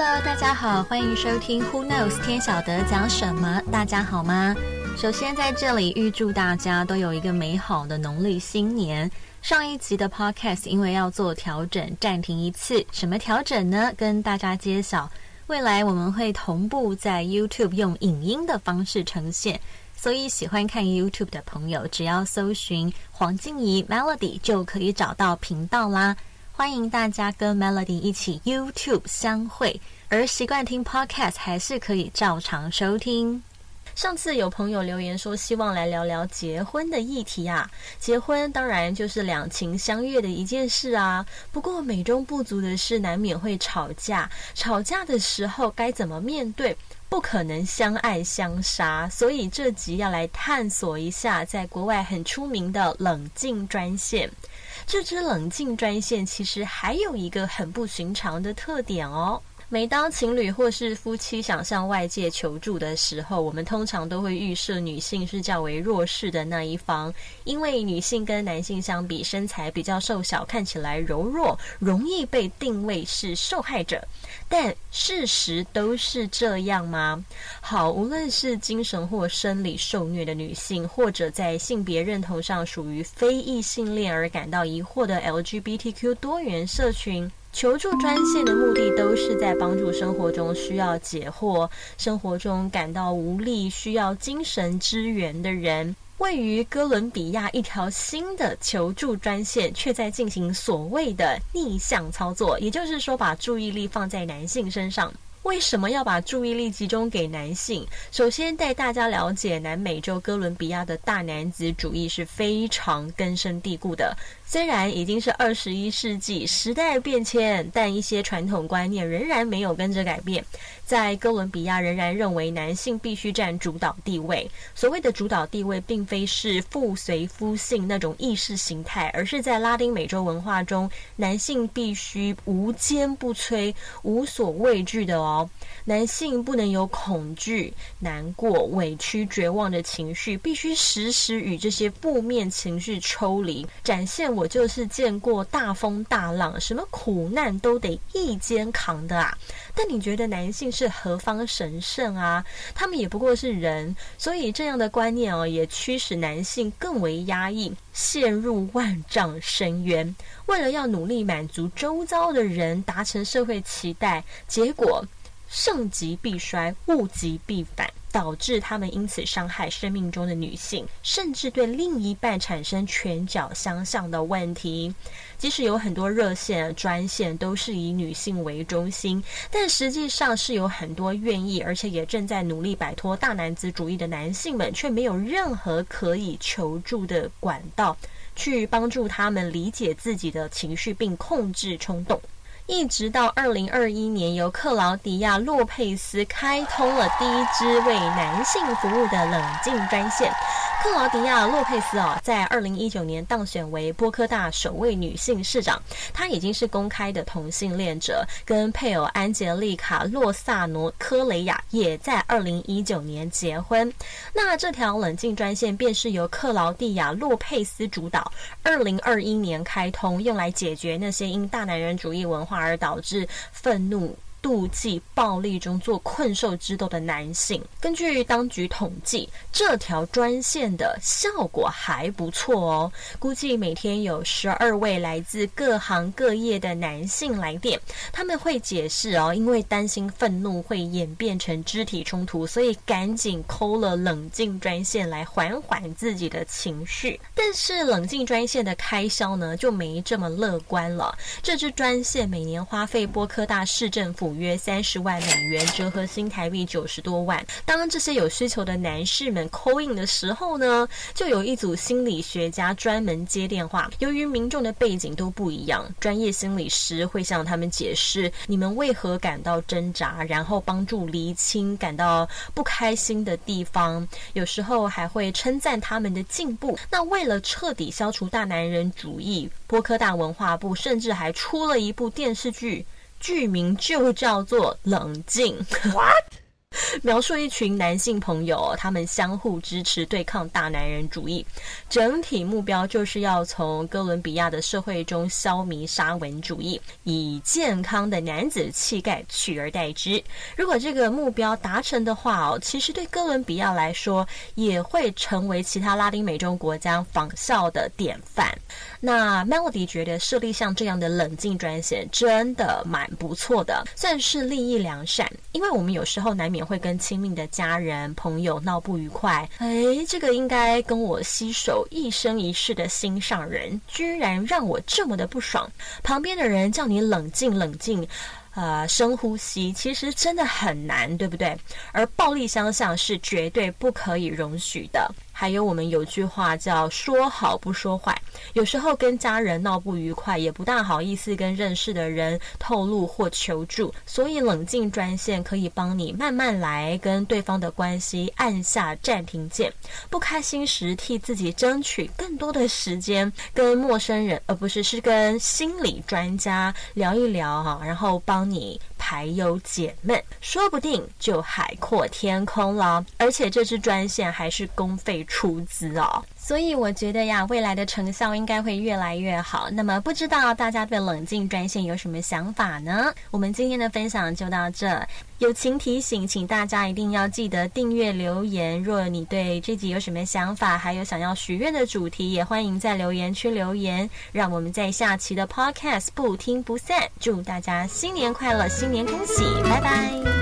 Hello，大家好，欢迎收听 Who Knows 天晓得讲什么？大家好吗？首先在这里预祝大家都有一个美好的农历新年。上一集的 Podcast 因为要做调整，暂停一次。什么调整呢？跟大家揭晓，未来我们会同步在 YouTube 用影音的方式呈现。所以喜欢看 YouTube 的朋友，只要搜寻黄静怡 Melody 就可以找到频道啦。欢迎大家跟 Melody 一起 YouTube 相会，而习惯听 Podcast 还是可以照常收听。上次有朋友留言说，希望来聊聊结婚的议题啊。结婚当然就是两情相悦的一件事啊。不过美中不足的是，难免会吵架。吵架的时候该怎么面对？不可能相爱相杀，所以这集要来探索一下，在国外很出名的冷静专线。这支冷静专线其实还有一个很不寻常的特点哦。每当情侣或是夫妻想向外界求助的时候，我们通常都会预设女性是较为弱势的那一方，因为女性跟男性相比，身材比较瘦小，看起来柔弱，容易被定位是受害者。但事实都是这样吗？好，无论是精神或生理受虐的女性，或者在性别认同上属于非异性恋而感到疑惑的 LGBTQ 多元社群。求助专线的目的都是在帮助生活中需要解惑、生活中感到无力、需要精神支援的人。位于哥伦比亚一条新的求助专线，却在进行所谓的逆向操作，也就是说，把注意力放在男性身上。为什么要把注意力集中给男性？首先带大家了解，南美洲哥伦比亚的大男子主义是非常根深蒂固的。虽然已经是二十一世纪，时代变迁，但一些传统观念仍然没有跟着改变。在哥伦比亚，仍然认为男性必须占主导地位。所谓的主导地位，并非是父随夫姓那种意识形态，而是在拉丁美洲文化中，男性必须无坚不摧、无所畏惧的哦。男性不能有恐惧、难过、委屈、绝望的情绪，必须时时与这些负面情绪抽离，展现。我就是见过大风大浪，什么苦难都得一肩扛的啊！但你觉得男性是何方神圣啊？他们也不过是人，所以这样的观念哦，也驱使男性更为压抑，陷入万丈深渊。为了要努力满足周遭的人，达成社会期待，结果盛极必衰，物极必反。导致他们因此伤害生命中的女性，甚至对另一半产生拳脚相向的问题。即使有很多热线专线都是以女性为中心，但实际上是有很多愿意而且也正在努力摆脱大男子主义的男性们，却没有任何可以求助的管道，去帮助他们理解自己的情绪并控制冲动。一直到二零二一年，由克劳迪亚·洛佩斯开通了第一支为男性服务的冷静专线。克劳迪亚·洛佩斯啊，在二零一九年当选为波科大首位女性市长。她已经是公开的同性恋者，跟配偶安杰丽卡·洛萨诺科雷亚也在二零一九年结婚。那这条冷静专线便是由克劳迪亚·洛佩斯主导，二零二一年开通，用来解决那些因大男人主义文化而导致愤怒。妒忌、暴力中做困兽之斗的男性，根据当局统计，这条专线的效果还不错哦。估计每天有十二位来自各行各业的男性来电，他们会解释哦，因为担心愤怒会演变成肢体冲突，所以赶紧抠了冷静专线来缓缓自己的情绪。但是冷静专线的开销呢，就没这么乐观了。这支专线每年花费波科大市政府。约三十万美元，折合新台币九十多万。当这些有需求的男士们 call in 的时候呢，就有一组心理学家专门接电话。由于民众的背景都不一样，专业心理师会向他们解释你们为何感到挣扎，然后帮助厘清感到不开心的地方。有时候还会称赞他们的进步。那为了彻底消除大男人主义，波科大文化部甚至还出了一部电视剧。剧名就叫做《冷静》，What？描述一群男性朋友，他们相互支持对抗大男人主义，整体目标就是要从哥伦比亚的社会中消弭沙文主义，以健康的男子气概取而代之。如果这个目标达成的话哦，其实对哥伦比亚来说也会成为其他拉丁美洲国家仿效的典范。那 Melody 觉得设立像这样的冷静专线真的蛮不错的，算是利益良善。因为我们有时候难免会跟亲密的家人、朋友闹不愉快，哎，这个应该跟我携手一生一世的心上人，居然让我这么的不爽。旁边的人叫你冷静冷静。呃，深呼吸其实真的很难，对不对？而暴力相向是绝对不可以容许的。还有，我们有句话叫“说好不说坏”，有时候跟家人闹不愉快，也不大好意思跟认识的人透露或求助，所以冷静专线可以帮你慢慢来，跟对方的关系按下暂停键。不开心时，替自己争取更多的时间，跟陌生人，而不是是跟心理专家聊一聊哈，然后帮你排忧解闷，说不定就海阔天空了。而且这支专线还是公费。出资哦，所以我觉得呀，未来的成效应该会越来越好。那么，不知道大家对冷静专线有什么想法呢？我们今天的分享就到这。友情提醒，请大家一定要记得订阅留言。若你对这集有什么想法，还有想要许愿的主题，也欢迎在留言区留言。让我们在下期的 Podcast 不听不散。祝大家新年快乐，新恭喜，拜拜。